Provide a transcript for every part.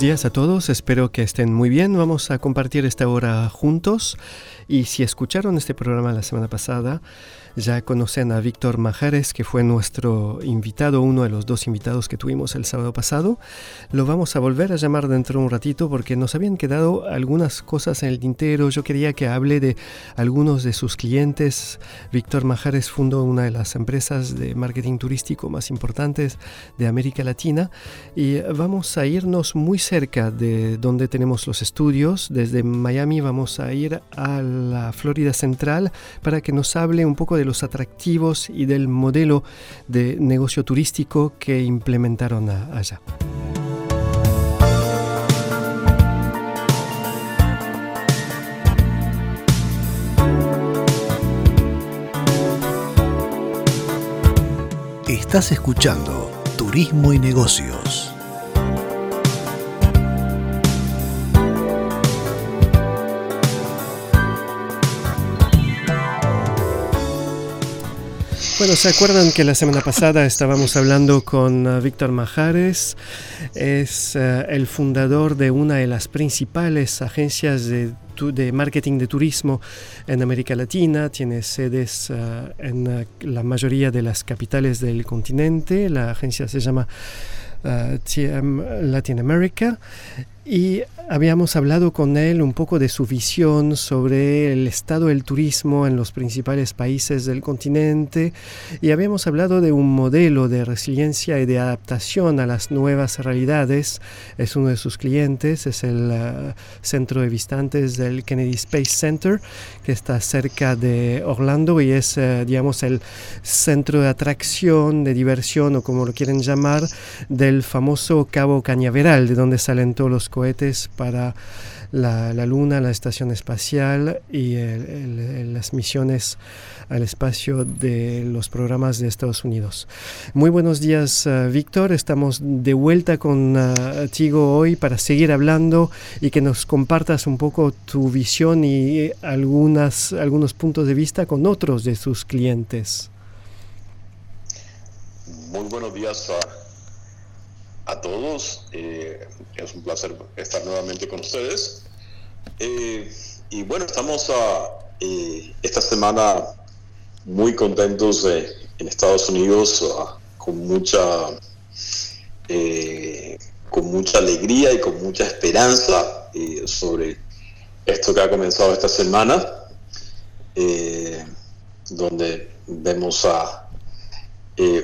días a todos, espero que estén muy bien. Vamos a compartir esta hora juntos y si escucharon este programa la semana pasada, ya conocen a Víctor Majares, que fue nuestro invitado, uno de los dos invitados que tuvimos el sábado pasado. Lo vamos a volver a llamar dentro de un ratito porque nos habían quedado algunas cosas en el tintero. Yo quería que hable de algunos de sus clientes. Víctor Majares fundó una de las empresas de marketing turístico más importantes de América Latina y vamos a irnos muy cerca de donde tenemos los estudios. Desde Miami vamos a ir a la Florida Central para que nos hable un poco de los atractivos y del modelo de negocio turístico que implementaron allá. Estás escuchando Turismo y Negocios. Bueno, ¿se acuerdan que la semana pasada estábamos hablando con uh, Víctor Majares? Es uh, el fundador de una de las principales agencias de, de, marketing de turismo en América Latina. Tiene sedes uh, en la mayoría de las capitales del continente. La agencia se llama TM Latin America y habíamos hablado con él un poco de su visión sobre el estado del turismo en los principales países del continente y habíamos hablado de un modelo de resiliencia y de adaptación a las nuevas realidades. Es uno de sus clientes, es el uh, centro de visitantes del Kennedy Space Center que está cerca de Orlando y es, uh, digamos, el centro de atracción, de diversión o como lo quieren llamar, del famoso Cabo Cañaveral, de donde salen todos los cohetes para la, Luna, la estación espacial y el, las misiones al espacio de los programas de Estados Unidos. Muy buenos días, uh, Víctor. Estamos de vuelta contigo uh, hoy para seguir hablando y que nos compartas un poco tu visión y algunas, algunos puntos de vista con otros de sus clientes. Muy buenos días. Uh a todos. Eh, es un placer estar nuevamente con ustedes. Eh, y bueno, estamos a, eh, esta semana muy contentos en Estados Unidos, con mucha con mucha alegría y con mucha esperanza sobre esto que ha comenzado esta semana, donde vemos a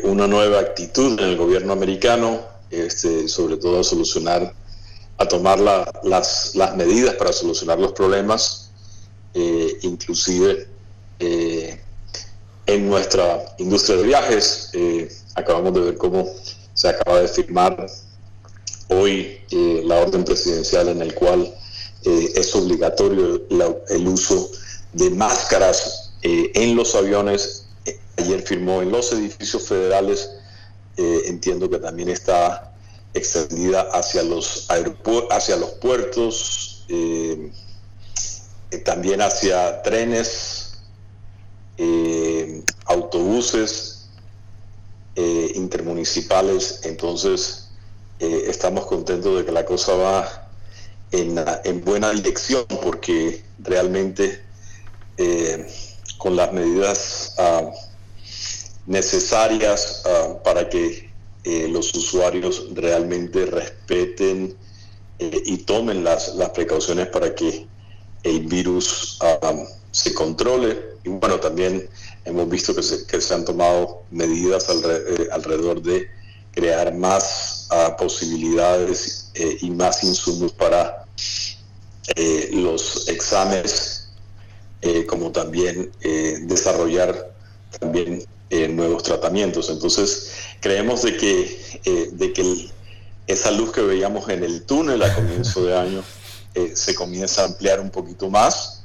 una nueva actitud en el gobierno americano este, sobre todo a solucionar, a tomar las, las, medidas para solucionar los problemas, eh, inclusive eh, en nuestra industria de viajes. Eh, acabamos de ver cómo se acaba de firmar hoy la orden presidencial en el cual es obligatorio el uso de máscaras en los aviones. Ayer firmó en los edificios federales eh, entiendo que también está extendida hacia los hacia los puertos, eh, eh, también hacia trenes, autobuses intermunicipales. Entonces, estamos contentos de que la cosa va en, buena dirección porque realmente con las medidas necesarias ah, para que eh, los usuarios realmente respeten eh, y tomen las, las, precauciones para que el virus ah, se controle. Y bueno, también hemos visto que se, que se han tomado medidas alrededor de crear más posibilidades y más insumos para eh, los exámenes, eh, como también eh, desarrollar también nuevos tratamientos. Entonces, creemos de que, de que esa luz que veíamos en el túnel a comienzo de año se comienza a ampliar un poquito más.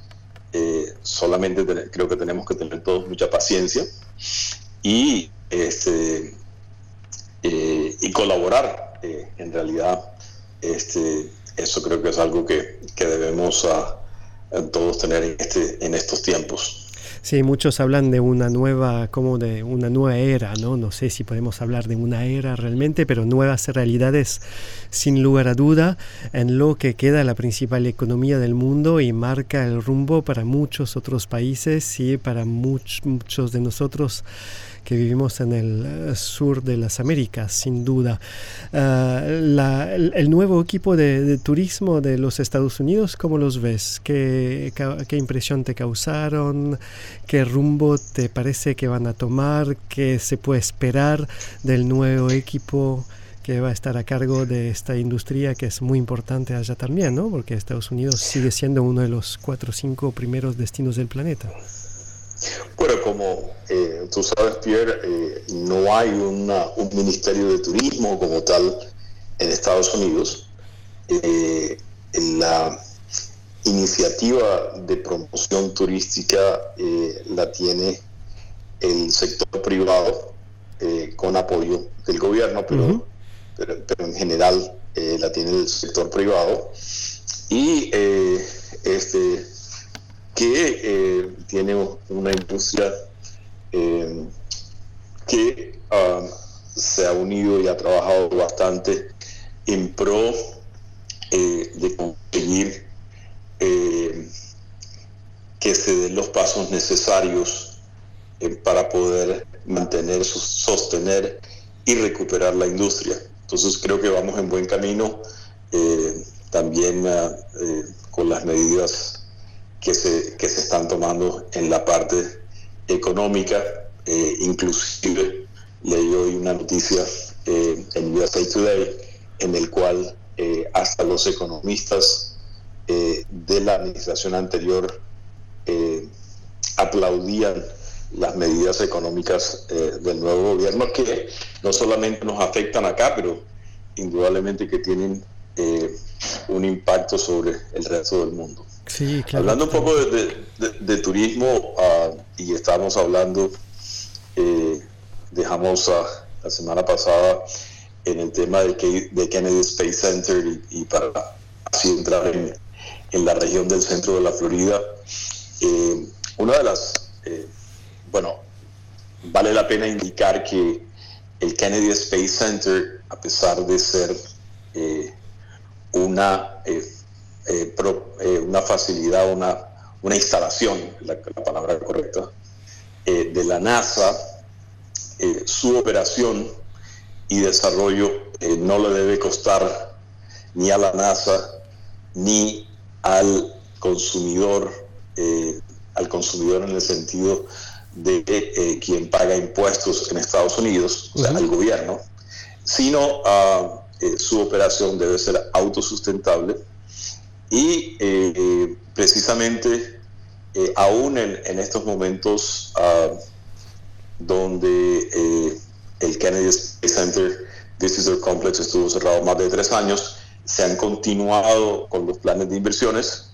solamente creo que tenemos que tener todos mucha paciencia y, este, y colaborar en realidad este, eso creo que es algo que, debemos ah, todos tener en, este, en estos tiempos. Sí, muchos hablan de una nueva, como de una nueva era, ¿no? No sé si podemos hablar de una era realmente, pero nuevas realidades sin lugar a duda en lo que queda la principal economía del mundo y marca el rumbo para muchos otros países y para muchos de nosotros que vivimos en el eh, sur de las Américas, sin duda. Eh, el, nuevo equipo de, turismo de los Estados Unidos, ¿cómo los ves? ¿Qué, ¿Qué, impresión te causaron? ¿Qué rumbo te parece que van a tomar? ¿Qué se puede esperar del nuevo equipo? que va a estar a cargo de esta industria que es muy importante allá también, ¿no? Porque Estados Unidos sigue siendo uno de los cuatro o cinco primeros destinos del planeta. Bueno, como eh, tú sabes, Pierre, eh, no hay un ministerio de turismo como tal en Estados Unidos. Eh, la iniciativa de promoción turística la tiene el sector privado con apoyo del gobierno, pero, pero, en general la tiene el sector privado. Y este que eh, tiene una industria eh, que ah, se ha unido y ha trabajado bastante en pro eh, de conseguir que se den los pasos necesarios para poder mantener, sostener y recuperar la industria. Entonces creo que vamos en buen camino, también ah, con las medidas que se, que se están tomando en la parte económica, eh, inclusive leí hoy una noticia eh, en USA Today en el cual eh, hasta los economistas de la administración anterior aplaudían las medidas económicas del nuevo gobierno que no solamente nos afectan acá, pero indudablemente que tienen un impacto sobre el resto del mundo. Hablando un poco de, turismo, ah, y estábamos hablando, eh, dejamos la semana pasada en el tema de, Kennedy Space Center y, para así entrar en, la región del centro de la Florida. Eh, una de las, eh, bueno, vale la pena indicar que el Kennedy Space Center, a pesar de ser una eh, eh, una facilidad, una, una instalación, la, palabra correcta, eh, de la NASA, su operación y desarrollo no le debe costar ni a la NASA ni al consumidor, al consumidor en el sentido de quien paga impuestos en Estados Unidos, o sea, al gobierno, sino uh, su operación debe ser autosustentable y eh, precisamente, eh, aún en, estos momentos ah, donde eh, el Kennedy Space Center Visitor Complex estuvo cerrado más de tres años, se han continuado con los planes de inversiones.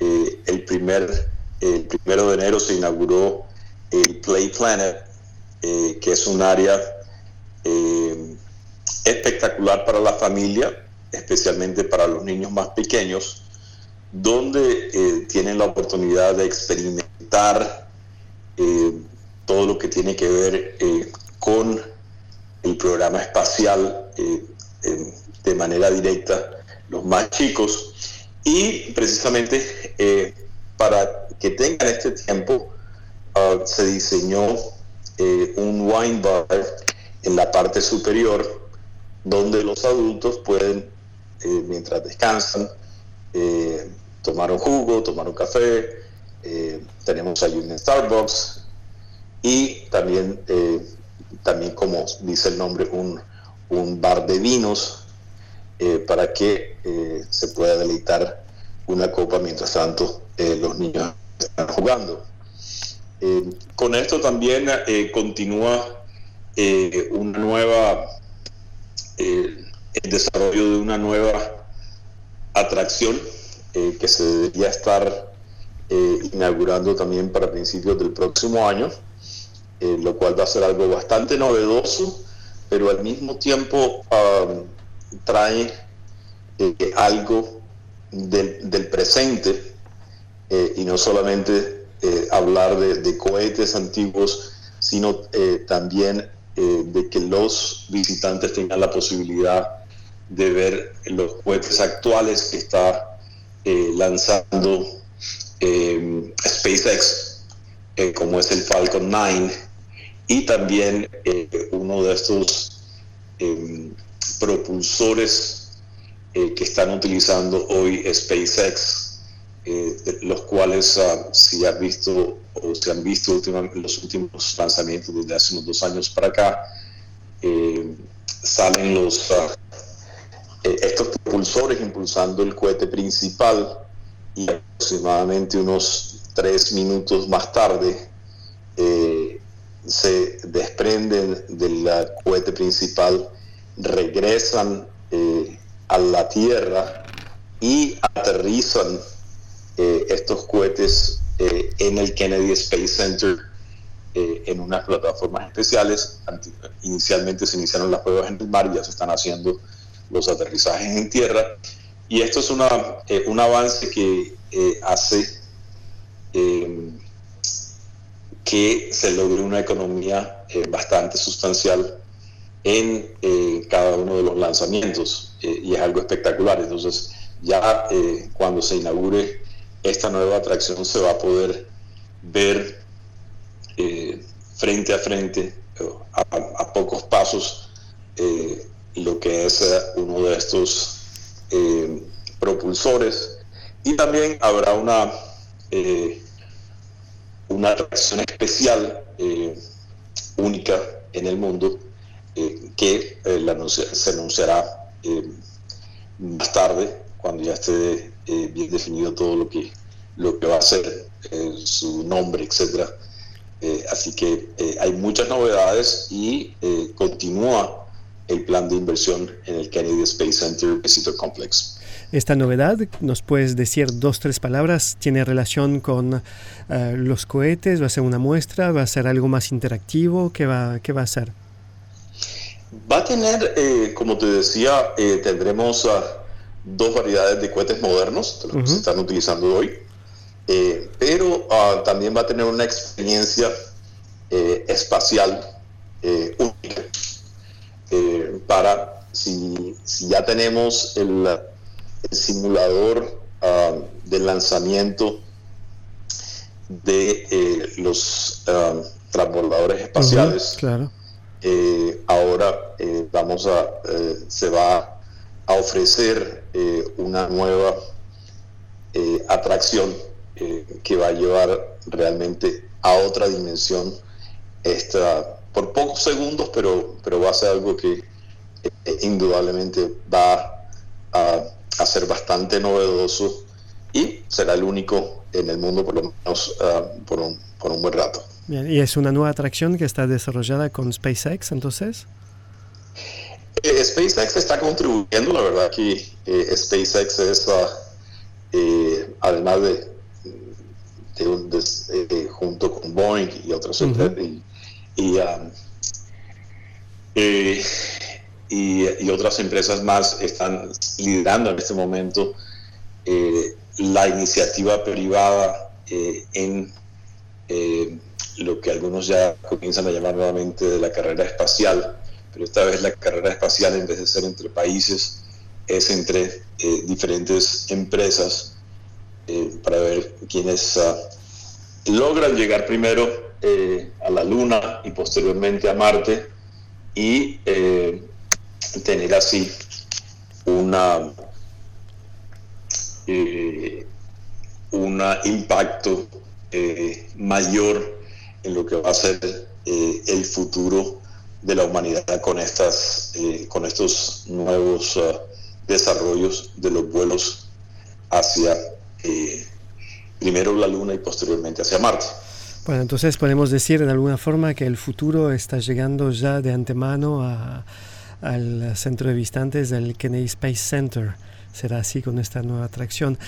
el, primer, el primero de enero se inauguró el Play Planet, que es un área espectacular para la familia, especialmente para los niños más pequeños, donde eh, tienen la oportunidad de experimentar eh, todo lo que tiene que ver eh, con el programa espacial de manera directa, los más chicos, Y precisamente para que tengan este tiempo, ah, se diseñó un wine bar en la parte superior donde los adultos pueden, eh, mientras descansan, tomar un jugo, tomar un café. tenemos ahí un Starbucks y también, también como dice el nombre, un, un bar de vinos para que se pueda deleitar una copa mientras tanto eh, los niños están jugando. Eh, con esto también eh, continúa una nueva, el desarrollo de una nueva atracción que se debería estar inaugurando también para principios del próximo año, lo cual va a ser algo bastante novedoso, pero al mismo tiempo um, trae algo del, presente eh, y no solamente eh, hablar de, cohetes antiguos, sino eh, también de que los visitantes tengan la posibilidad de ver los cohetes actuales que está lanzando SpaceX, como es el Falcon 9, y también uno de estos propulsores eh, que están utilizando hoy SpaceX, eh, los cuales uh, si han visto o se han visto los últimos lanzamientos desde hace unos dos años para acá, eh, salen los ah, estos propulsores impulsando el cohete principal y aproximadamente unos tres minutos más tarde se desprenden del cohete principal, regresan a la Tierra y aterrizan eh, estos cohetes eh, en el Kennedy Space Center eh, en unas plataformas especiales. Inicialmente se iniciaron las pruebas en el mar ya se están haciendo los aterrizajes en tierra. Y esto es una, un avance que hace que se logre una economía bastante sustancial en cada uno de los lanzamientos. Eh, y es algo espectacular. Entonces, ya eh, cuando se inaugure esta nueva atracción se va a poder ver eh, frente a frente, a, pocos pasos, lo que es uno de estos propulsores. Y también habrá una, una atracción especial, única en el mundo, que se anunciará eh, más tarde, cuando ya esté eh, bien definido todo lo que, lo que va a ser, eh, su nombre, etcétera. así que hay muchas novedades y continúa el plan de inversión en el Kennedy Space Center Visitor Complex. Esta novedad, ¿nos puedes decir dos, tres palabras? ¿Tiene relación con los cohetes? ¿Va a ser una muestra? ¿Va a ser algo más interactivo? ¿Qué va, qué va a ser? Va a tener, eh, como te decía, eh, tendremos ah, dos variedades de cohetes modernos, los que se están utilizando hoy, eh, pero ah, también va a tener una experiencia espacial única para, si, ya tenemos el, simulador ah, de lanzamiento de los transbordadores espaciales, claro. eh, ahora eh, vamos a, eh, se va a ofrecer una nueva atracción que va a llevar realmente a otra dimensión esta, por pocos segundos, pero, pero va a ser algo que indudablemente va a, a, ser bastante novedoso y será el único en el mundo por lo menos ah, por, un, por un buen rato. ¿y es una nueva atracción que está desarrollada con SpaceX entonces? Eh, SpaceX está contribuyendo, la verdad que eh, SpaceX es, eh, además de, junto con Boeing y otras y, otras empresas más están liderando en este momento la iniciativa privada en lo que algunos ya comienzan a llamar nuevamente de la carrera espacial, pero esta vez la carrera espacial en vez de ser entre países es entre diferentes empresas para ver quiénes ah, logran llegar primero a la Luna y posteriormente a Marte y tener así una un impacto eh, mayor en lo que va a ser eh, el futuro de la humanidad con, estas, eh, con estos nuevos desarrollos de los vuelos hacia primero la Luna y posteriormente hacia Marte. Bueno, entonces podemos decir de alguna forma que el futuro está llegando ya de antemano al centro de visitantes del Kennedy Space Center será así con esta nueva atracción.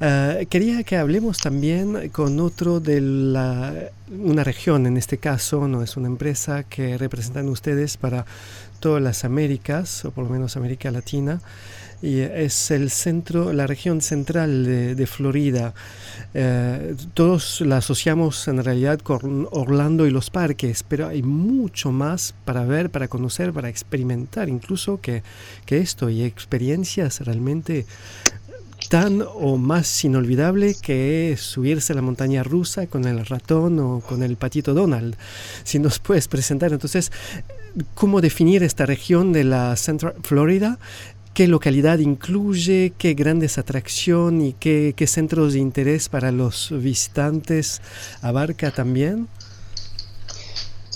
Eh, quería que hablemos también con otro de la, una región, en este caso no es una empresa que representan ustedes para las Américas, o por lo menos América Latina y es el centro, la región central de, Florida. Eh, todos la asociamos en realidad con Orlando y los parques, pero hay mucho más para ver, para conocer, para experimentar, incluso que, que esto y experiencias realmente tan o más inolvidable que subirse a la montaña rusa con el ratón o con el patito Donald. Si nos puedes presentar entonces cómo definir esta región de la Central Florida qué localidad incluye, qué grandes atracciones y qué, centros de interés para los visitantes abarca también?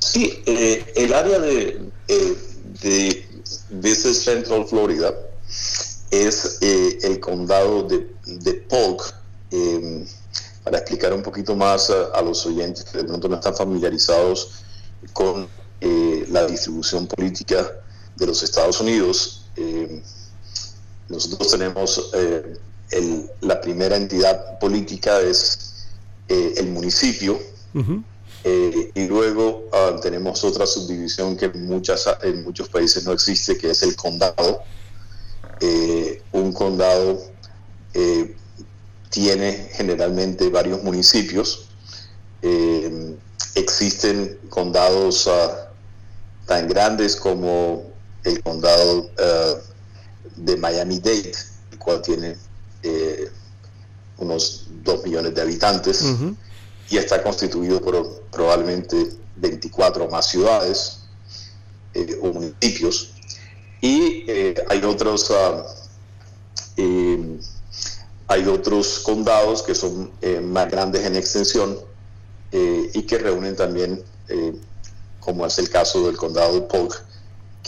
Sí, eh, el área de, eh, de Central Florida es eh, el condado de, de Polk. Em, para explicar un poquito más a, los oyentes que de pronto no están familiarizados con la distribución política de los Estados Unidos, em, nosotros tenemos eh, la primera entidad política es eh, el municipio eh, y luego ah, tenemos otra subdivisión que en, muchas, en muchos países no existe, que es el condado. Un condado tiene generalmente varios municipios. existen condados ah, tan grandes como el condado ah, de Miami-Dade, el cual tiene eh, unos 2 millones de habitantes y está constituido por probablemente 24 más ciudades eh, o municipios. Y eh, hay otros ah, hay otros condados que son más grandes en extensión y que reúnen también, como es el caso del condado de Polk,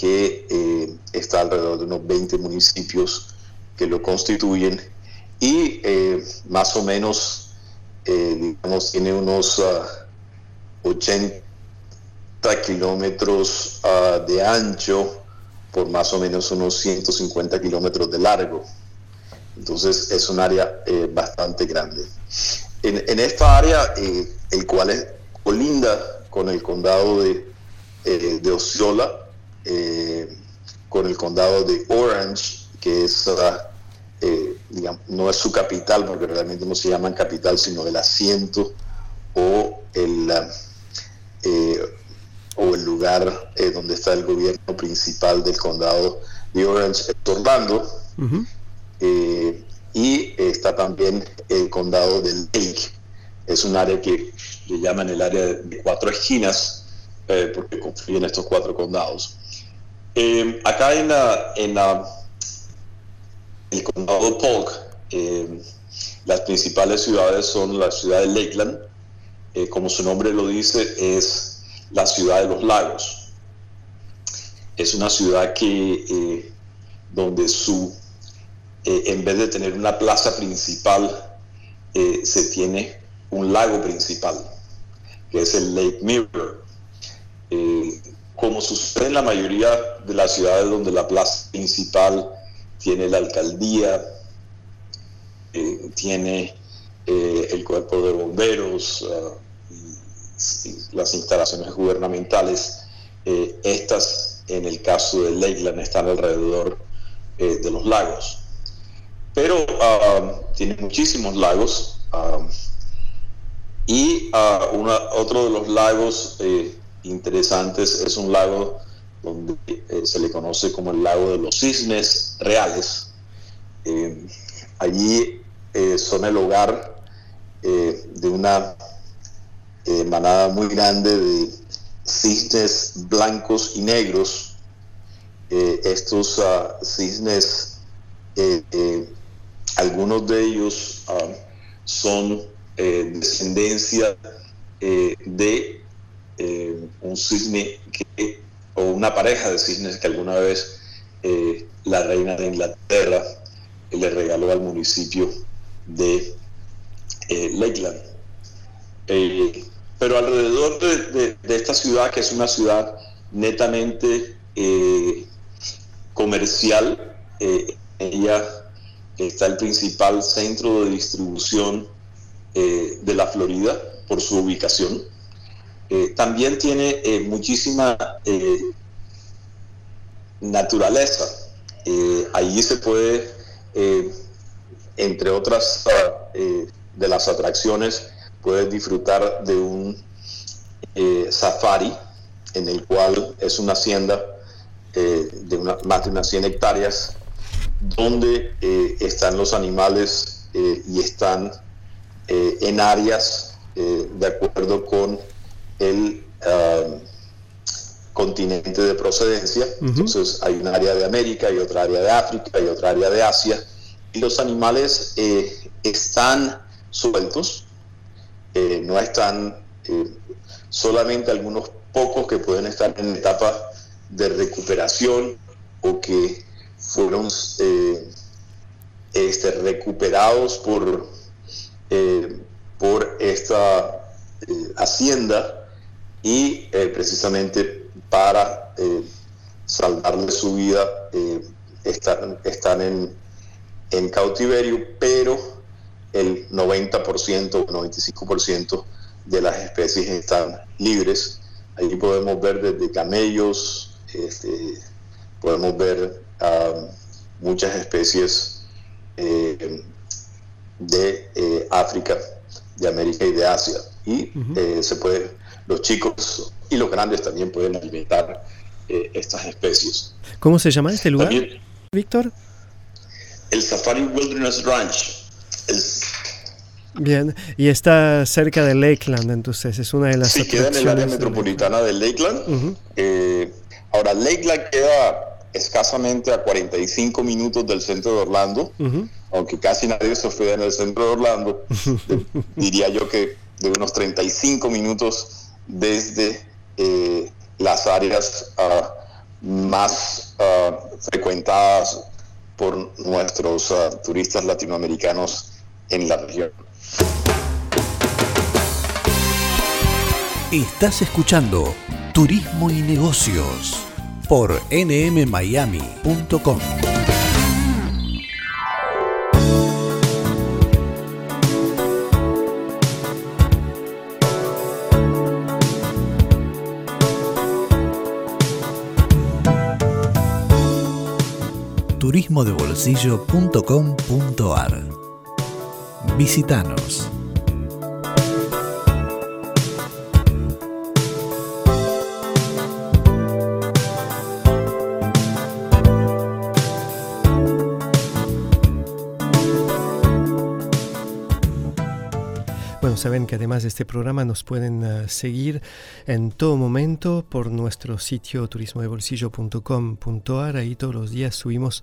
que eh, está alrededor de unos 20 municipios que lo constituyen y eh, más o menos, eh, digamos, tiene unos 80 ah, kilómetros ah, de ancho por más o menos unos 150 kilómetros de largo. Entonces es un área bastante grande. En, esta área, el cual es colinda con el condado de, de Osceola, eh, con el condado de Orange, que es, eh, digamos, no es su capital, porque realmente no se llaman capital, sino el asiento o el, eh, o el lugar donde está el gobierno principal del condado de Orange, es Orlando. y está también el condado de Lake. Es un área que le llaman el área de cuatro esquinas, porque confluyen estos cuatro condados. Eh, acá en, la, en el condado de Polk, eh, las principales ciudades son la ciudad de Lakeland, eh, como su nombre lo dice, es la ciudad de los lagos. Es una ciudad que donde su en vez de tener una plaza principal, se tiene un lago principal, que es el Lake Mirror como sucede en la mayoría de las ciudades donde la plaza principal tiene la alcaldía, eh, tiene eh, el cuerpo de bomberos, ah, las instalaciones gubernamentales, eh, estas en el caso de Lakeland están alrededor de los lagos. Pero ah, tiene muchísimos lagos ah, y otro de los lagos interesantes. Es un lago donde eh, se le conoce como el lago de los cisnes reales, allí son el hogar de una manada muy grande de cisnes blancos y negros. estos uh, cisnes, algunos de ellos uh, son descendencia de un cisne que, o una pareja de cisnes que alguna vez eh, la reina de Inglaterra le regaló al municipio de eh, Lakeland. Eh, pero alrededor de, esta ciudad, que es una ciudad netamente comercial, ella está el principal centro de distribución de la Florida por su ubicación. también tiene muchísima naturaleza. Eh, allí se puede, eh, entre otras eh, de las atracciones, puedes disfrutar de un safari en el cual es una hacienda de una, más de unas 100 hectáreas donde están los animales y están en áreas de acuerdo con el ah, continente de procedencia. Entonces hay un área de América y otra área de África y otra área de Asia. Y los animales eh, están sueltos, eh, no están eh, solamente algunos pocos que pueden estar en etapa de recuperación o que fueron este, recuperados por, por esta hacienda y precisamente para eh, salvarle su vida, eh, están, están en, en, cautiverio, pero el 90% o 95% de las especies están libres. Ahí podemos ver desde camellos, este, podemos ver muchas especies eh, de eh, África, de América y de Asia. Y se puede, los chicos y los grandes también pueden alimentar eh, estas especies. ¿Cómo se llama este lugar, Víctor? El Safari Wilderness Ranch. Bien, y está cerca de Lakeland, entonces es una de las Sí, queda en el área metropolitana de Lakeland. Eh, ahora, Lakeland queda escasamente a 45 minutos del centro de Orlando, aunque casi nadie se hospeda en el centro de Orlando. diría yo que de unos 35 minutos desde eh, las áreas ah, más ah, frecuentadas por nuestros ah, turistas latinoamericanos en la región. Estás escuchando Turismo y Negocios por nmmiami.com. turismodebolsillo.com.ar. Visítanos. Saben que además de este programa nos pueden eh, seguir en todo momento por nuestro sitio turismodebolsillo.com.ar. Ahí todos los días subimos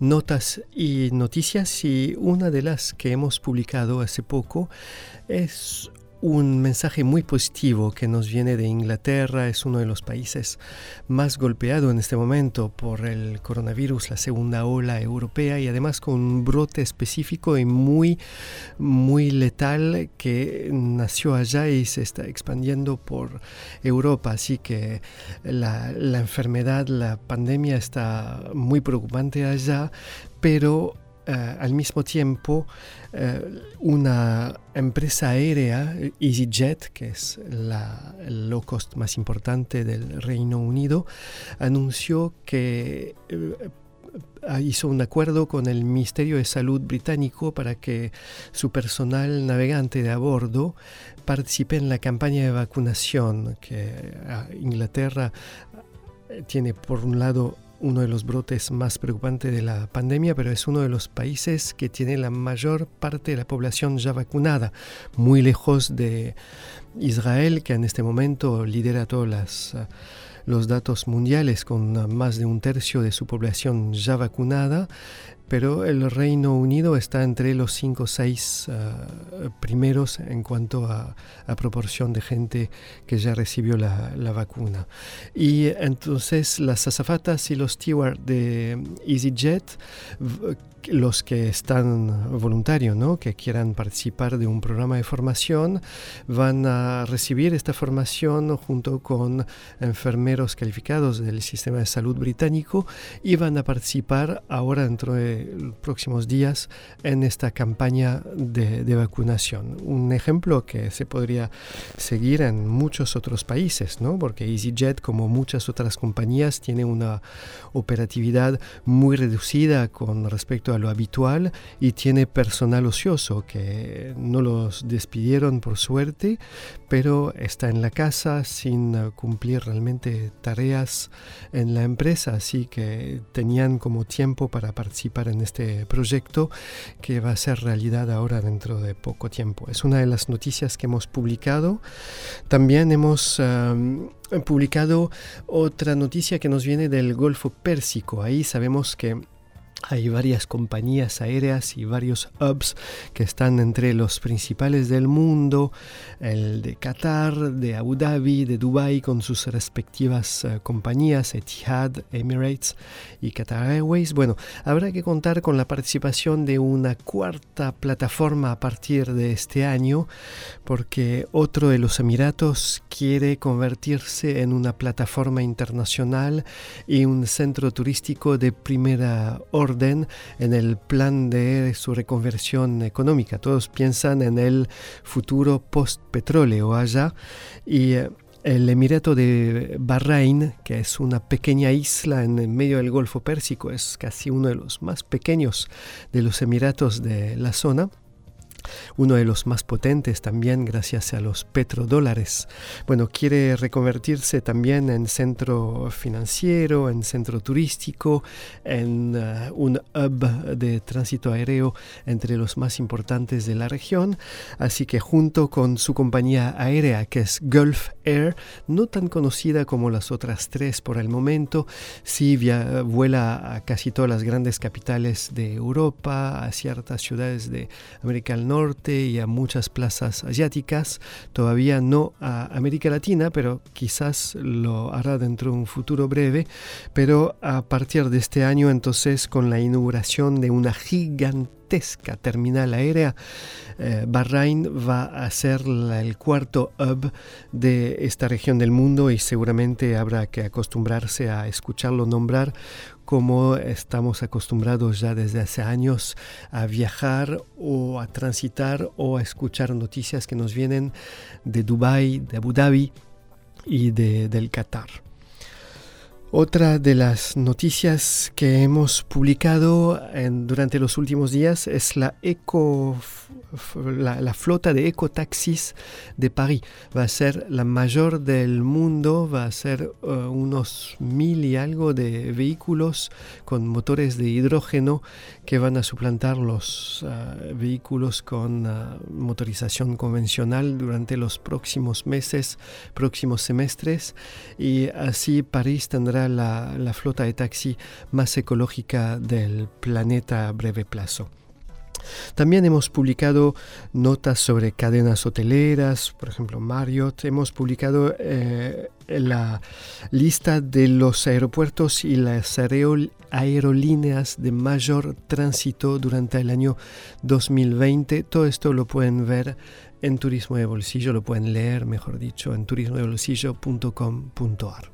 notas y noticias y una de las que hemos publicado hace poco es un mensaje muy positivo que nos viene de Inglaterra. Es uno de los países más golpeado en este momento por el coronavirus, la segunda ola europea y además con un brote específico y muy, muy letal que nació allá y se está expandiendo por Europa. Así que la, la enfermedad, la pandemia está muy preocupante allá, pero eh, al mismo tiempo eh, una empresa aérea, EasyJet, que es la, low cost más importante del Reino Unido, anunció que eh, hizo un acuerdo con el Ministerio de Salud británico para que su personal navegante de a bordo participe en la campaña de vacunación que Inglaterra tiene por un lado uno de los brotes más preocupantes de la pandemia, pero es uno de los países que tiene la mayor parte de la población ya vacunada, muy lejos de Israel, que en este momento lidera todas las los datos mundiales con más de un tercio de su población ya vacunada, pero el Reino Unido está entre los cinco o seis uh, primeros en cuanto a, proporción de gente que ya recibió la, la, vacuna. Y entonces las azafatas y los stewards de EasyJet los que están voluntarios, ¿no? que quieran participar de un programa de formación, van a recibir esta formación junto con enfermeros calificados del sistema de salud británico y van a participar ahora dentro de los próximos días en esta campaña de, vacunación. Un ejemplo que se podría seguir en muchos otros países, ¿no? porque EasyJet, como muchas otras compañías, tiene una operatividad muy reducida con respecto a lo habitual y tiene personal ocioso que no los despidieron por suerte, pero está en la casa sin cumplir realmente tareas en la empresa, así que tenían como tiempo para participar en este proyecto que va a ser realidad ahora dentro de poco tiempo. Es una de las noticias que hemos publicado. También hemos publicado otra noticia que nos viene del Golfo Pérsico. Ahí sabemos que hay varias compañías aéreas y varios hubs que están entre los principales del mundo, el de Qatar, de Abu Dhabi, de Dubai con sus respectivas uh, compañías, Etihad, Emirates y Qatar Airways. Bueno, habrá que contar con la participación de una cuarta plataforma a partir de este año, porque otro de los Emiratos quiere convertirse en una plataforma internacional y un centro turístico de primera orden en el plan de su reconversión económica. Todos piensan en el futuro post-petróleo allá y eh, el Emirato de Bahrein, que es una pequeña isla en medio del Golfo Pérsico, es casi uno de los más pequeños de los Emiratos de la zona uno de los más potentes también gracias a los petrodólares. Bueno, quiere reconvertirse también en centro financiero, en centro turístico, en uh, un hub de tránsito aéreo entre los más importantes de la región. Así que junto con su compañía aérea que es Gulf Air, no tan conocida como las otras tres por el momento, sí vuela a casi todas las grandes capitales de Europa, a ciertas ciudades de América del Norte, y a muchas plazas asiáticas, todavía no a América Latina, pero quizás lo hará dentro de un futuro breve, pero a partir de este año entonces con la inauguración de una gigantesca terminal aérea, eh, Bahrain va a ser el cuarto hub de esta región del mundo y seguramente habrá que acostumbrarse a escucharlo nombrar como estamos acostumbrados ya desde hace años a viajar o a transitar o a escuchar noticias que nos vienen de Dubái, de Abu Dhabi y de, del Qatar. Otra de las noticias que hemos publicado durante los últimos días es la eco la, flota de ecotaxis de París. Va a ser la mayor del mundo, va a ser uh, unos mil y algo de vehículos con motores de hidrógeno que van a suplantar los uh, vehículos con uh, motorización convencional durante los próximos meses, próximos semestres. Y así París tendrá la, la flota de taxi más ecológica del planeta a breve plazo. También hemos publicado notas sobre cadenas hoteleras, por ejemplo Marriott. Hemos publicado eh, la lista de los aeropuertos y las aerolíneas de mayor tránsito durante el año 2020. Todo esto lo pueden ver en Turismo de Bolsillo, lo pueden leer, mejor dicho, en turismodebolsillo.com.ar.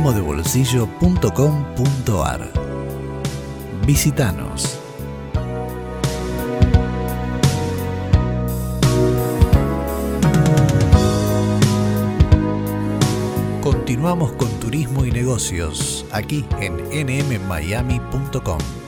turismodebolsillo.com.ar. Visítanos. Continuamos con turismo y negocios aquí en nmmiami.com.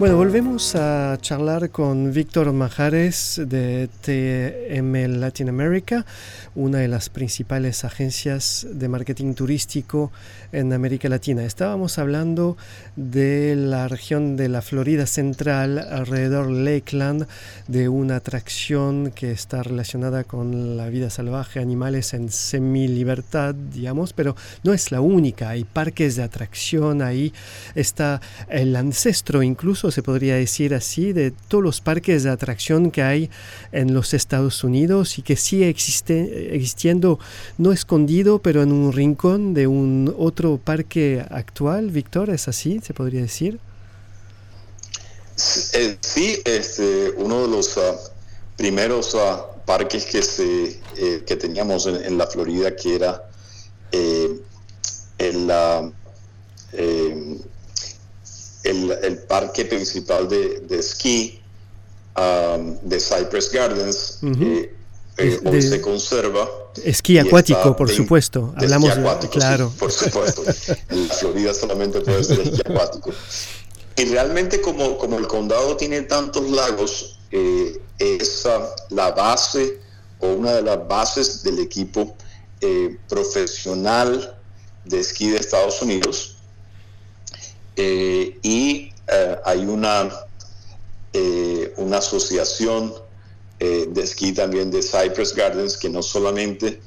Bueno, volvemos a charlar con Víctor Majares de TM Latin America, una de las principales agencias de marketing turístico en América Latina. Estábamos hablando de la región de la Florida Central, alrededor Lakeland, de una atracción que está relacionada con la vida salvaje, animales en semi-libertad, digamos, pero no es la única. Hay parques de atracción ahí, está el ancestro incluso se podría decir así, de todos los parques de atracción que hay en los Estados Unidos y que sigue existe, existiendo, no escondido, pero en un rincón de un otro parque actual. Víctor, ¿es así? ¿Se podría decir? Eh, sí, este, uno de los ah, primeros ah, parques que, se, eh, que teníamos en, la Florida, que era eh, el, uh, el, parque principal de, esquí um, de Cypress Gardens. Eh, eh, hoy se conserva. Esquí acuático, por supuesto. Hablamos de, acuático, claro. por supuesto. en Florida solamente puede ser esquí acuático. Y realmente como, como el condado tiene tantos lagos, eh, es la base o una de las bases del equipo profesional de esquí de Estados Unidos. Eh, y eh, hay una, eh, una asociación de esquí también de Cypress Gardens que no solamente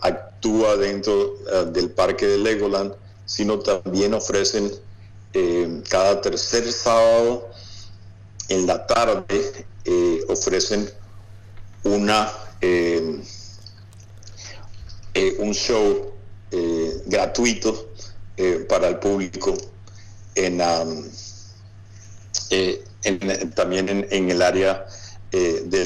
actúa dentro del parque de Legoland, sino también ofrecen cada tercer sábado en la tarde ofrecen una un show gratuito para el público en, eh, también en, el área eh, de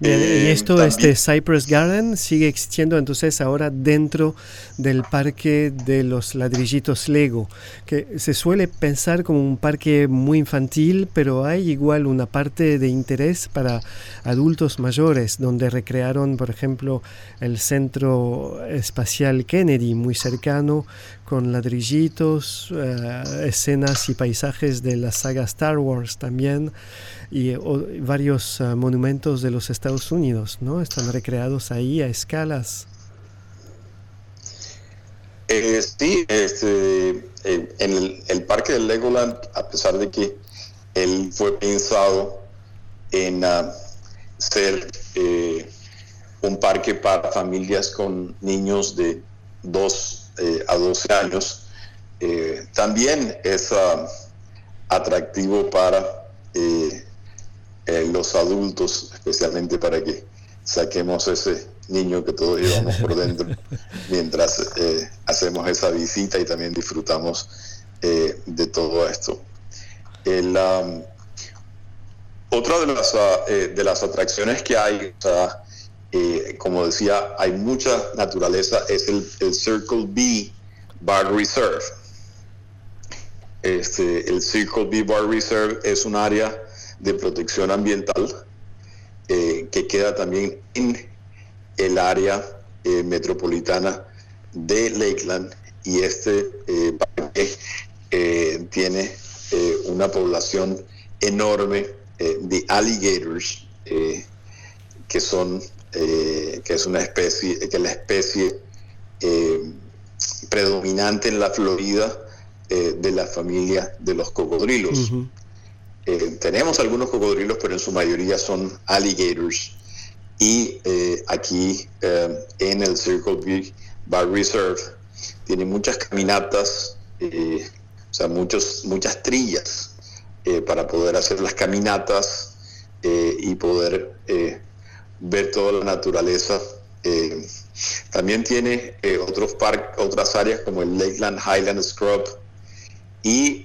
Leyland. y eh, esto, este Cypress Garden, sigue existiendo entonces ahora dentro del parque de los ladrillitos Lego, que se suele pensar como un parque muy infantil, pero hay igual una parte de interés para adultos mayores, donde recrearon, por ejemplo, el Centro Espacial Kennedy, muy cercano, con ladrillitos, eh, escenas y paisajes de la saga Star Wars también, y varios eh, monumentos de los Estados Unidos, ¿no? Están recreados ahí a escalas. Eh, sí, este, en el, parque de Legoland, a pesar de que él fue pensado en ah, ser eh, un parque para familias con niños de 2 eh, a 12 años, también es ah, atractivo para los adultos, especialmente para que saquemos ese niño que todos llevamos por dentro mientras eh, hacemos esa visita y también disfrutamos eh, de todo esto. otra de las, eh, de las atracciones que hay, como decía, hay mucha naturaleza, es el, el Circle B Bar Reserve. Este, el Circle B Bar Reserve es un área de protección ambiental que queda también en el área eh, metropolitana de Lakeland y este eh, parque eh, tiene una población enorme de alligators que son que es una especie que es la especie predominante en la Florida de la familia de los cocodrilos. Tenemos algunos cocodrilos, pero en su mayoría son alligators y eh, aquí eh, en el Circle B Bar Reserve tiene muchas caminatas, eh, o sea, muchos, muchas trillas para poder hacer las caminatas y poder ver toda la naturaleza. también tiene otros parques, otras áreas como el Lakeland Highland Scrub y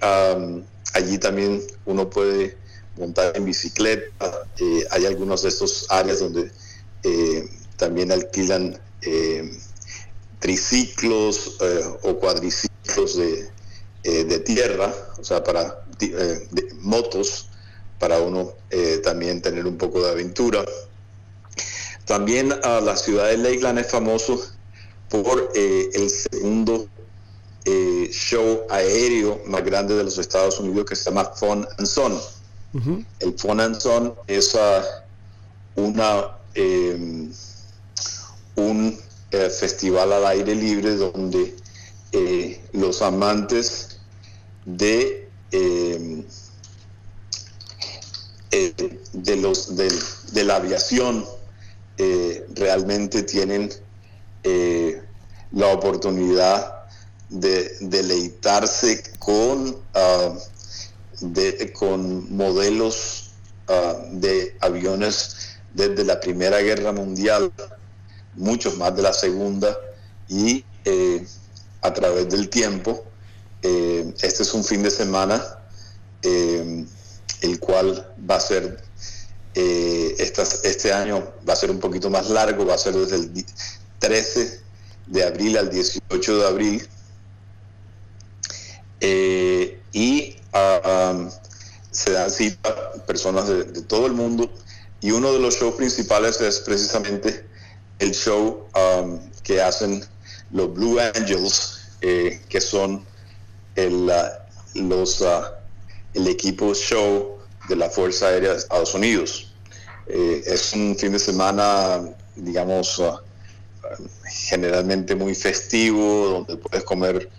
allí también uno puede montar en bicicleta. hay algunos de estos áreas donde eh, también alquilan eh, triciclos eh, o cuadriciclos de, tierra, o sea, para motos, para uno también tener un poco de aventura. También a la ciudad de Lakeland es famoso por el segundo eh, show aéreo más grande de los Estados Unidos que se llama Fun and Son. El Fun and Son es uh, una, em, un eh, festival al aire libre donde eh, los amantes de, em, de, los, de, la aviación realmente tienen la oportunidad de deleitarse con, ah, con modelos ah, de aviones desde la Primera Guerra Mundial, muchos más de la Segunda, y eh, a través del tiempo, eh, este es un fin de semana, eh, el cual va a ser, este año va a ser un poquito más largo, va a ser desde el 13 de abril al 18 de abril, eh, y ah, se dan cita personas de, todo el mundo y uno de los shows principales es precisamente el show que hacen los Blue Angels, eh, que son el, ah, los, ah, el equipo show de la Fuerza Aérea de Estados Unidos. Eh, es un fin de semana, digamos, generalmente muy festivo, donde puedes comer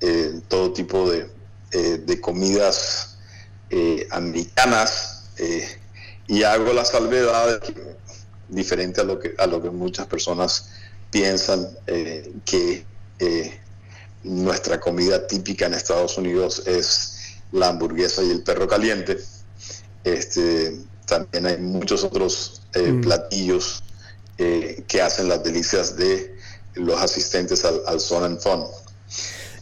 eh, todo tipo de, eh, comidas eh, americanas y hago la salvedad diferente a lo que a lo que muchas personas piensan que nuestra comida típica en Estados Unidos es la hamburguesa y el perro caliente este también hay muchos otros mm. platillos que hacen las delicias de los asistentes al, al Son and Fun.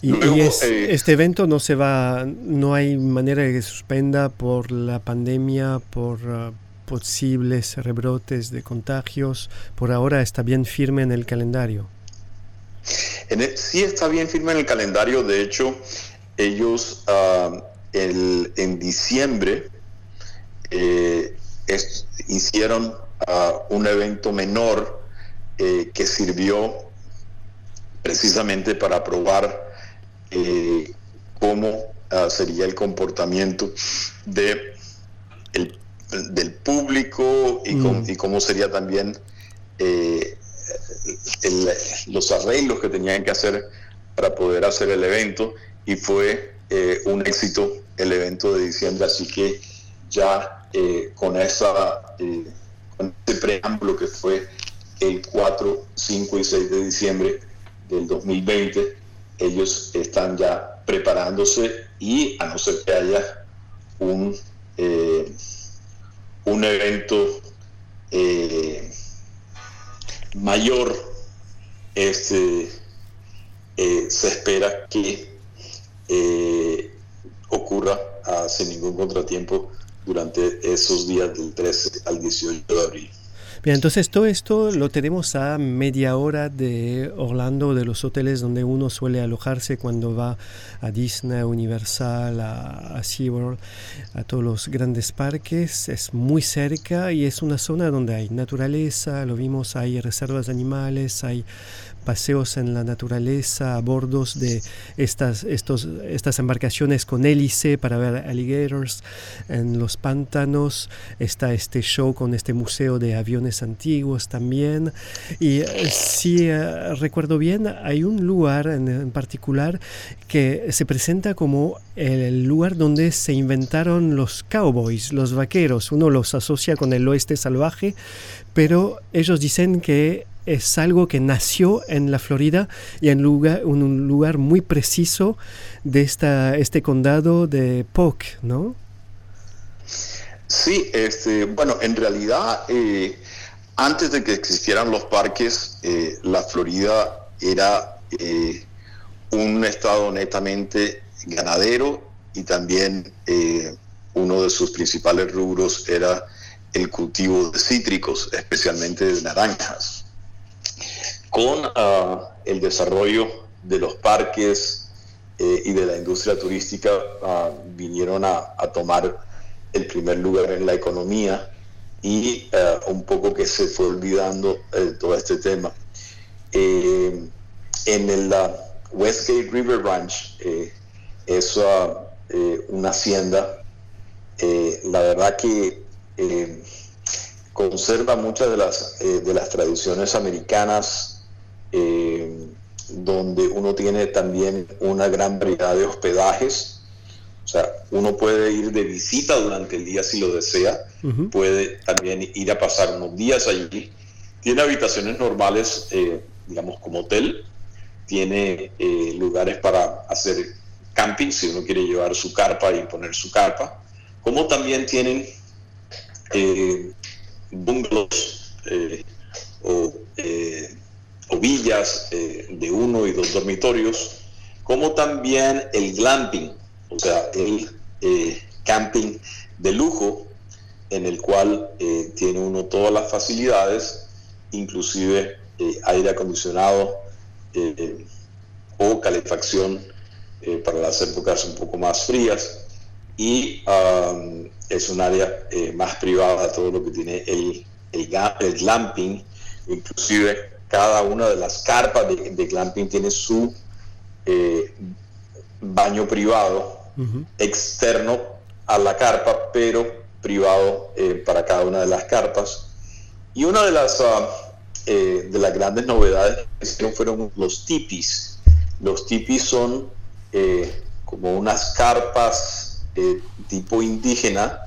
Y, eh, este evento no se va, no hay manera de que se suspenda por la pandemia, por uh, posibles rebrotes de contagios. Por ahora está bien firme en el calendario. sí está bien firme en el calendario. De hecho, ellos uh, en diciembre eh, hicieron uh, un evento menor eh, que sirvió precisamente para probar eh, cómo ah, sería el comportamiento de del público mm. y, cómo sería también eh, los arreglos que tenían que hacer para poder hacer el evento y fue eh, un éxito el evento de diciembre, así que ya con, esa, con ese preámbulo que fue el 4, 5 y 6 de diciembre del 2020, ellos están ya preparándose y a no ser que haya un, eh, un evento eh, mayor, este, eh, se espera que ocurra ah, sin ningún contratiempo durante esos días del 13 al 18 de abril. Bien, entonces todo esto lo tenemos a media hora de Orlando, de los hoteles donde uno suele alojarse cuando va a Disney, Universal, a, a SeaWorld, a todos los grandes parques. Es muy cerca y es una zona donde hay naturaleza, lo vimos, hay reservas animales, hay paseos en la naturaleza a bordos de estas, estos, estas embarcaciones con hélice para ver alligators en los pantanos. Está este show con este museo de aviones antiguos también. Y eh, si eh, recuerdo bien, hay un lugar en, particular que se presenta como el lugar donde se inventaron los cowboys, los vaqueros. Uno los asocia con el oeste salvaje, pero ellos dicen que es algo que nació en la Florida y en, un lugar muy preciso de esta, este condado de Polk, ¿no? Sí, este, bueno, en realidad, eh, antes de que existieran los parques, eh, la Florida era eh, un estado netamente ganadero y también uno de sus principales rubros era el cultivo de cítricos, especialmente de naranjas con ah, el desarrollo de los parques eh, y de la industria turística ah, vinieron a, tomar el primer lugar en la economía y ah, un poco que se fue olvidando eh, todo este tema. Eh, en el, Westgate River Ranch es uh, una hacienda, la verdad que conserva muchas de las, de las tradiciones americanas, donde uno tiene también una gran variedad de hospedajes. O sea, uno puede ir de visita durante el día si lo desea, puede también ir a pasar unos días allí. Tiene habitaciones normales, eh, digamos, como hotel, tiene eh, lugares para hacer camping si uno quiere llevar su carpa y poner su carpa, como también tienen eh, bungalows o, o, villas de uno y dos dormitorios, como también el glamping o sea, el eh, camping de lujo en el cual eh, tiene uno todas las facilidades, inclusive eh, aire acondicionado o calefacción para las épocas un poco más frías. Y um, es un área más privada, todo lo que tiene el, el, glamping, inclusive cada una de las carpas de, de glamping tiene su baño privado externo a la carpa, pero privado eh, para cada una de las carpas. Y una de las, ah, eh, de las grandes novedades que fueron los tipis. Los tipis son eh, como unas carpas tipo indígena,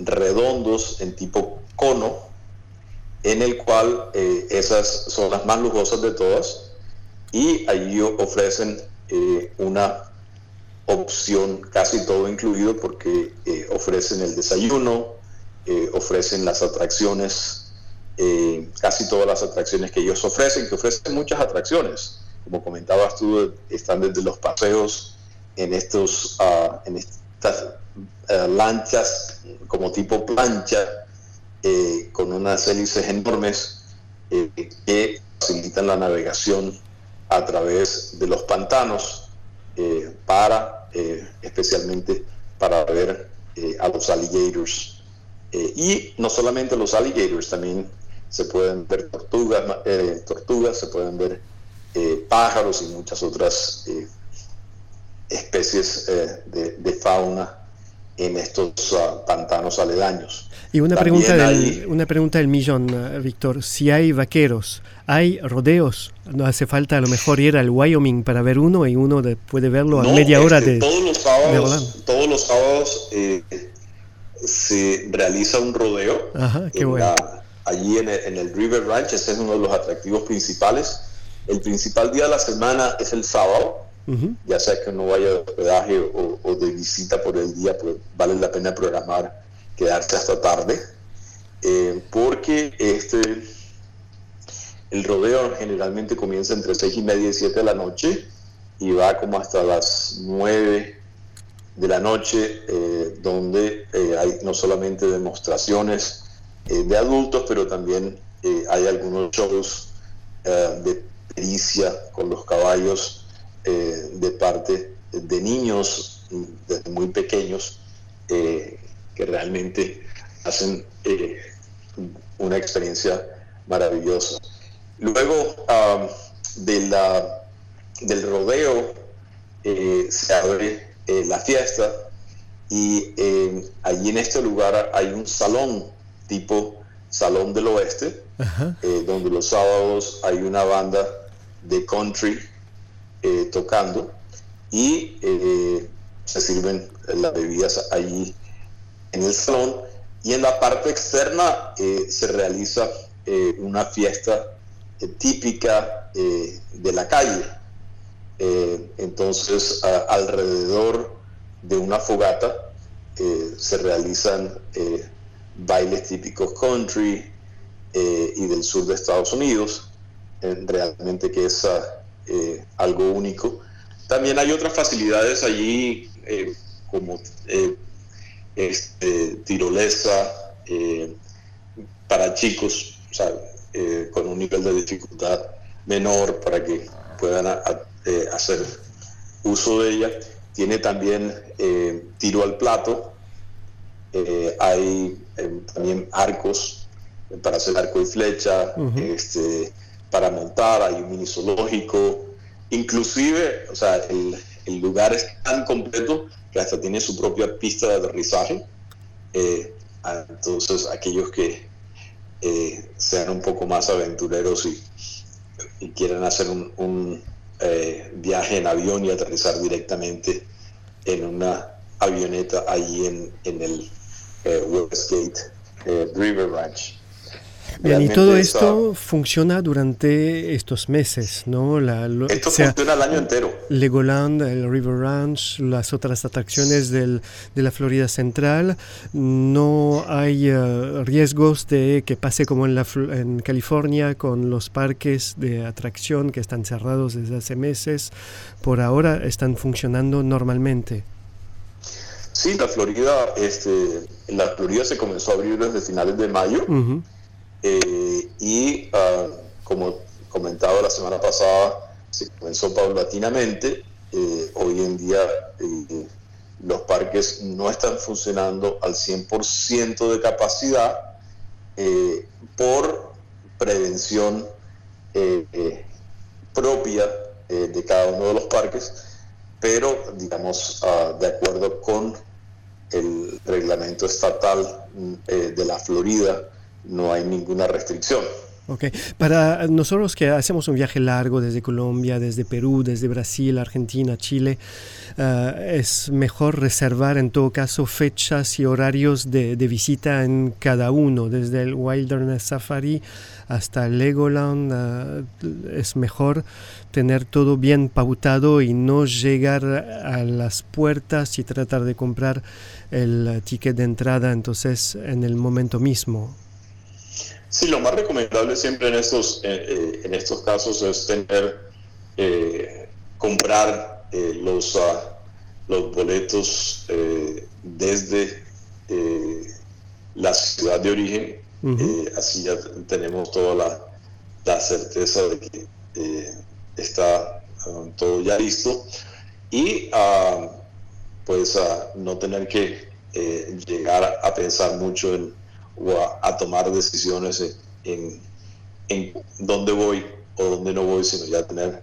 redondos en tipo cono, en el cual esas son las más lujosas de todas y allí ofrecen una opción casi todo incluido porque eh, ofrecen el desayuno, eh, ofrecen las atracciones, eh, casi todas las atracciones que ellos ofrecen, que ofrecen muchas atracciones. Como comentabas tú, están desde los paseos en, estos, ah, en estas lanchas como tipo plancha, con unas hélices enormes que facilitan la navegación a través de los pantanos para eh, especialmente para ver eh, a los alligators. Eh, y no solamente los alligators, también se pueden ver tortugas, tortugas se pueden ver pájaros y muchas otras especies de, fauna en estos ah, pantanos aledaños. Y una pregunta, del, una pregunta del millón, ah, Víctor. Si hay vaqueros, ¿hay rodeos? No hace falta a lo mejor ir al Wyoming para ver uno y uno puede verlo a media hora este, de... Todos los sábados, todos los sábados eh, se realiza un rodeo. Ajá, qué bueno. allí en el, River Ranch, ese es uno de los atractivos principales. El principal día de la semana es el sábado, ya sea que uno vaya de hospedaje o, de visita por el día, pues vale la pena programar quedarse hasta tarde, eh, porque este, el rodeo generalmente comienza entre seis y media y 7 de la noche y va como hasta las 9 de la noche, eh, donde eh, hay no solamente demostraciones de adultos, pero también hay algunos shows de pericia con los caballos de parte de niños desde muy pequeños que realmente hacen eh, una experiencia maravillosa. Luego de la, del rodeo eh, se abre eh, la fiesta y allí en este lugar hay un salón tipo Salón del Oeste, donde los sábados hay una banda de country tocando y se sirven las bebidas allí en el salón y en la parte externa eh, se realiza eh, una fiesta eh, típica de la calle. entonces, alrededor de una fogata se realizan bailes típicos country y del sur de Estados Unidos, realmente que es algo único. También hay otras facilidades allí como este, tirolesa eh, para chicos, eh, con un nivel de dificultad menor para que puedan eh, hacer uso de ella. Tiene también tiro al plato, hay también arcos para hacer arco y flecha, este, para montar, hay un mini zoológico, inclusive, o sea, el, el, lugar es tan completo que hasta tiene su propia pista de aterrizaje. Eh, entonces, aquellos que eh, sean un poco más aventureros y, y quieran hacer un, un eh, viaje en avión y aterrizar directamente en una avioneta allí en, en el Westgate River Ranch. Bien, y todo esto funciona durante estos meses, ¿no? La, esto funciona el año entero. Legoland, el River Ranch, las otras atracciones del, de la Florida Central. No hay eh, riesgos de que pase como en, la, en California con los parques de atracción que están cerrados desde hace meses. Por ahora están funcionando normalmente. Sí, la Florida, este, la Florida se comenzó a abrir desde finales de mayo. Eh, y ah, como comentado la semana pasada, se comenzó paulatinamente. Eh, hoy en día eh, los parques no están funcionando al 100% de capacidad por prevención propia de cada uno de los parques, pero digamos ah, de acuerdo con el reglamento estatal de la Florida, no hay ninguna restricción. Ok, para nosotros que hacemos un viaje largo desde Colombia, desde Perú, desde Brasil, Argentina, Chile, eh, es mejor reservar en todo caso fechas y horarios de, visita en cada uno, desde el Wilderness Safari hasta Legoland. Eh, es mejor tener todo bien pautado y no llegar a las puertas y tratar de comprar el ticket de entrada entonces en el momento mismo. Sí, lo más recomendable siempre en estos, eh, eh, en estos casos es tener, eh, comprar los, ah, los boletos desde la ciudad de origen. así ya tenemos toda la, la certeza de que está ah, todo ya listo. Y ah, pues no tener que llegar a pensar mucho en o a, tomar decisiones en, en, dónde voy o dónde no voy, sino ya tener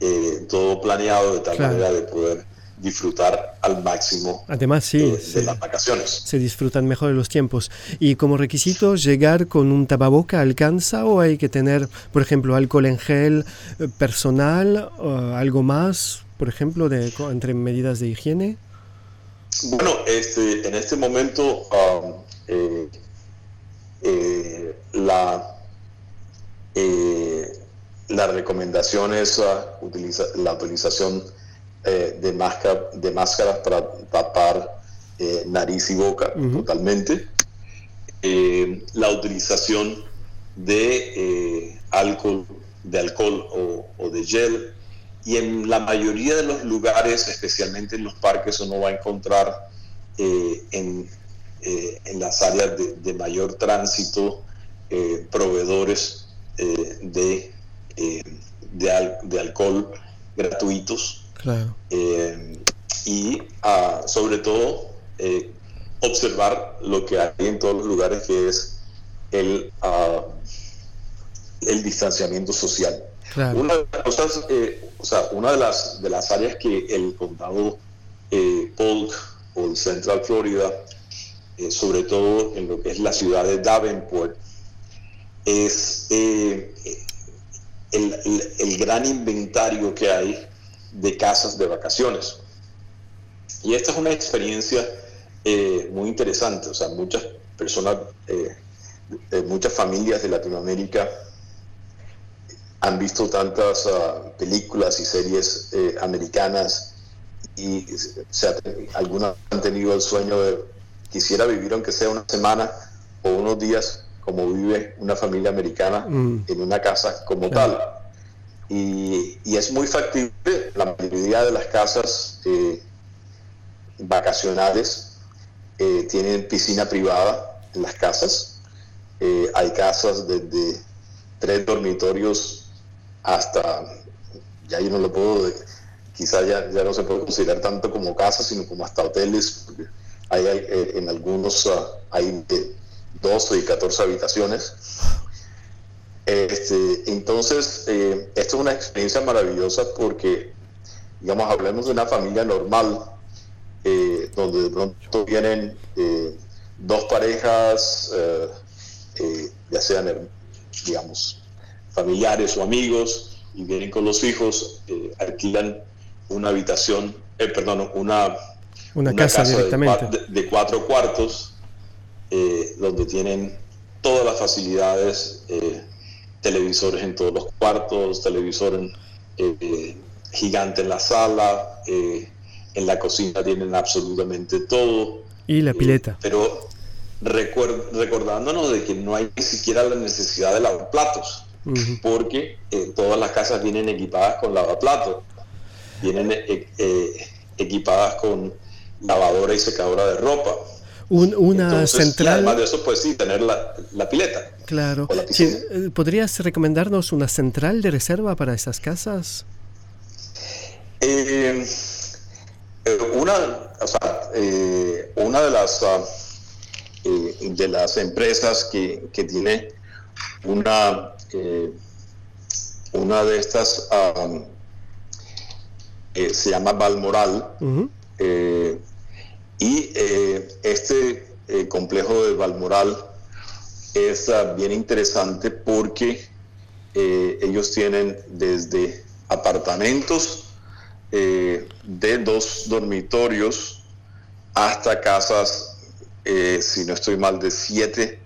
eh, todo planeado de tal manera de poder disfrutar al máximo Además, sí, de, las vacaciones. Se disfrutan mejor de los tiempos. Y como requisito, llegar con un tapaboca alcanza o hay que tener, por ejemplo, alcohol en gel eh, personal, o algo más, por ejemplo, de, entre medidas de higiene. Bueno, este, en este momento um, eh, eh, la, eh, la recomendación es uh, la utilización eh, de, máscara, de máscaras para tapar eh, nariz y boca totalmente. la utilización de alcohol, de alcohol o, de gel. Y en la mayoría de los lugares, especialmente en los parques, uno va a encontrar en eh, en las áreas de, mayor tránsito eh, proveedores eh, de, de, alcohol gratuitos. y ah, sobre todo observar lo que hay en todos los lugares que es el, ah, el distanciamiento social. Una de las cosas, o sea, una de las, de las áreas que el condado Polk o el Central Florida eh, sobre todo en lo que es la ciudad de Davenport, es eh, el, gran inventario que hay de casas de vacaciones. Y esta es una experiencia eh, muy interesante, o sea, muchas personas, muchas familias de Latinoamérica han visto tantas ah, películas y series americanas y algunas han tenido el sueño de quisiera vivir aunque sea una semana o unos días como vive una familia americana mm. en una casa como tal. Y, es muy factible, la mayoría de las casas eh, vacacionales eh, tienen piscina privada en las casas. Eh, hay casas desde tres dormitorios hasta, ya yo no lo puedo, quizás ya, ya no se puede considerar tanto como casas, sino como hasta hoteles, hay, eh, en algunos ah, hay de 12 y 14 habitaciones. Este, entonces, eh, esto es una experiencia maravillosa porque, digamos, hablemos de una familia normal, eh, donde de pronto vienen eh, dos parejas, ya sean, digamos, familiares o amigos, y vienen con los hijos, alquilan una habitación, perdón, una, una, casa, directamente. De, cuatro cuartos, donde tienen todas las facilidades televisores en todos los cuartos, televisor eh, gigante en la sala, eh, en la cocina tienen absolutamente todo. Y la pileta. Eh, pero recordándonos de que no hay ni siquiera la necesidad de lavar platos, porque todas las casas vienen equipadas con lavaplatos, vienen equipadas con lavadora y secadora de ropa una central. además de eso, pues sí, tener la, pileta. Claro. Eh, ¿Podrías recomendarnos una central de reserva para esas casas? Eh, eh, una, una de las ah, de las empresas que, tiene una una de estas ah, se llama Balmoral. Y eh, este eh, complejo de Balmoral es ah, bien interesante porque eh, ellos tienen desde apartamentos de dos dormitorios hasta casas, si no estoy mal, de siete,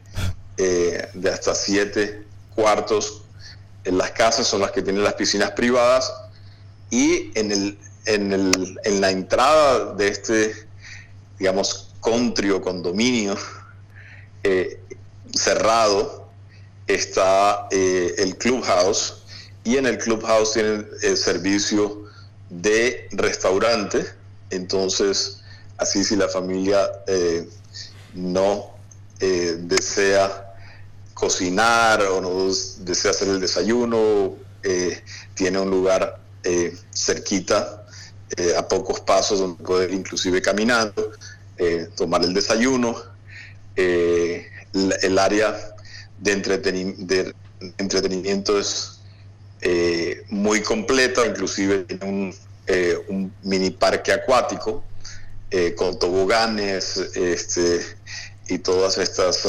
de hasta siete cuartos. En las casas son las que tienen las piscinas privadas y en, el, en, el, en la entrada de este digamos, country condominio eh, cerrado está eh, el clubhouse y en el clubhouse tienen el servicio de restaurante. Entonces, así si la familia eh, no desea cocinar o no desea hacer el desayuno, tiene un lugar cerquita eh, a pocos pasos donde poder inclusive caminando, eh, tomar el desayuno, eh, el, área de, entretenimiento es muy completa, inclusive tiene un, mini parque acuático con toboganes este, y todas estas...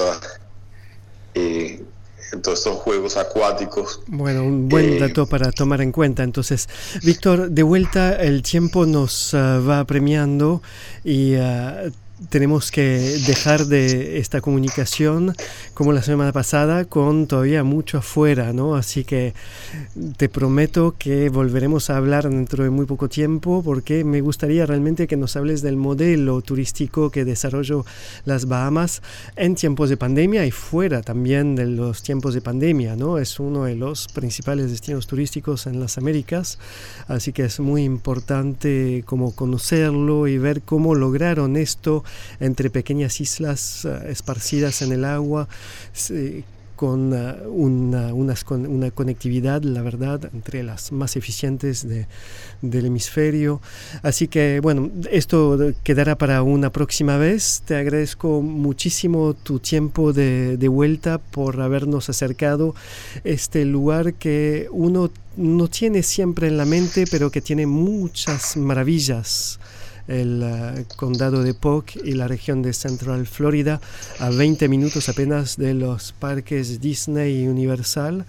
Uh, en todos estos juegos acuáticos. Bueno, un buen eh, dato para tomar en cuenta. Entonces, Víctor, de vuelta el tiempo nos ah, va premiando y ah, tenemos que dejar de esta comunicación como la semana pasada con todavía mucho afuera, ¿no? Así que te prometo que volveremos a hablar dentro de muy poco tiempo porque me gustaría realmente que nos hables del modelo turístico que desarrolló las Bahamas en tiempos de pandemia y fuera también de los tiempos de pandemia, ¿no? Es uno de los principales destinos turísticos en las Américas, así que es muy importante como conocerlo y ver cómo lograron esto entre pequeñas islas eh, esparcidas en el agua con eh, una, una, conectividad, la verdad, entre las más eficientes del hemisferio. Así que, bueno, esto quedará para una próxima vez. Te agradezco muchísimo tu tiempo de, de vuelta por habernos acercado este lugar que uno no tiene siempre en la mente, pero que tiene muchas maravillas el eh, condado de Polk y la región de Central Florida, a 20 minutos apenas de los parques Disney y Universal.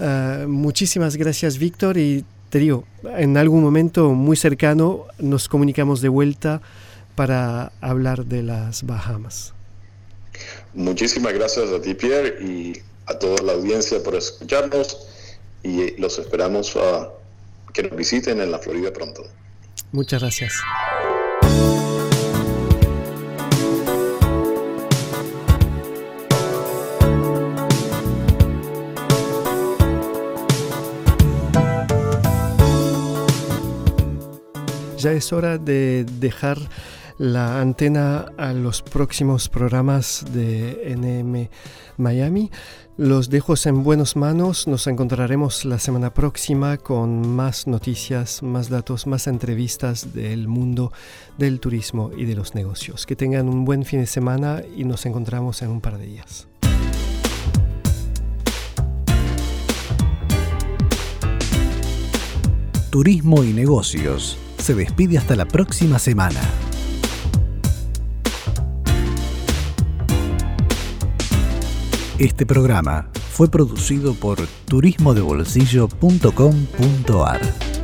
Eh, muchísimas gracias, Víctor, y te digo, en algún momento muy cercano nos comunicamos de vuelta para hablar de las Bahamas. Muchísimas gracias a ti, Pierre, y a toda la audiencia por escucharnos y los esperamos a que nos visiten en la Florida pronto. Muchas gracias. Ya es hora de dejar la antena a los próximos programas de NM Miami. Los dejo en buenas manos. Nos encontraremos la semana próxima con más noticias, más datos, más entrevistas del mundo del turismo y de los negocios. Que tengan un buen fin de semana y nos encontramos en un par de días. Turismo y negocios. Se despide hasta la próxima semana. Este programa fue producido por turismodebolsillo.com.ar.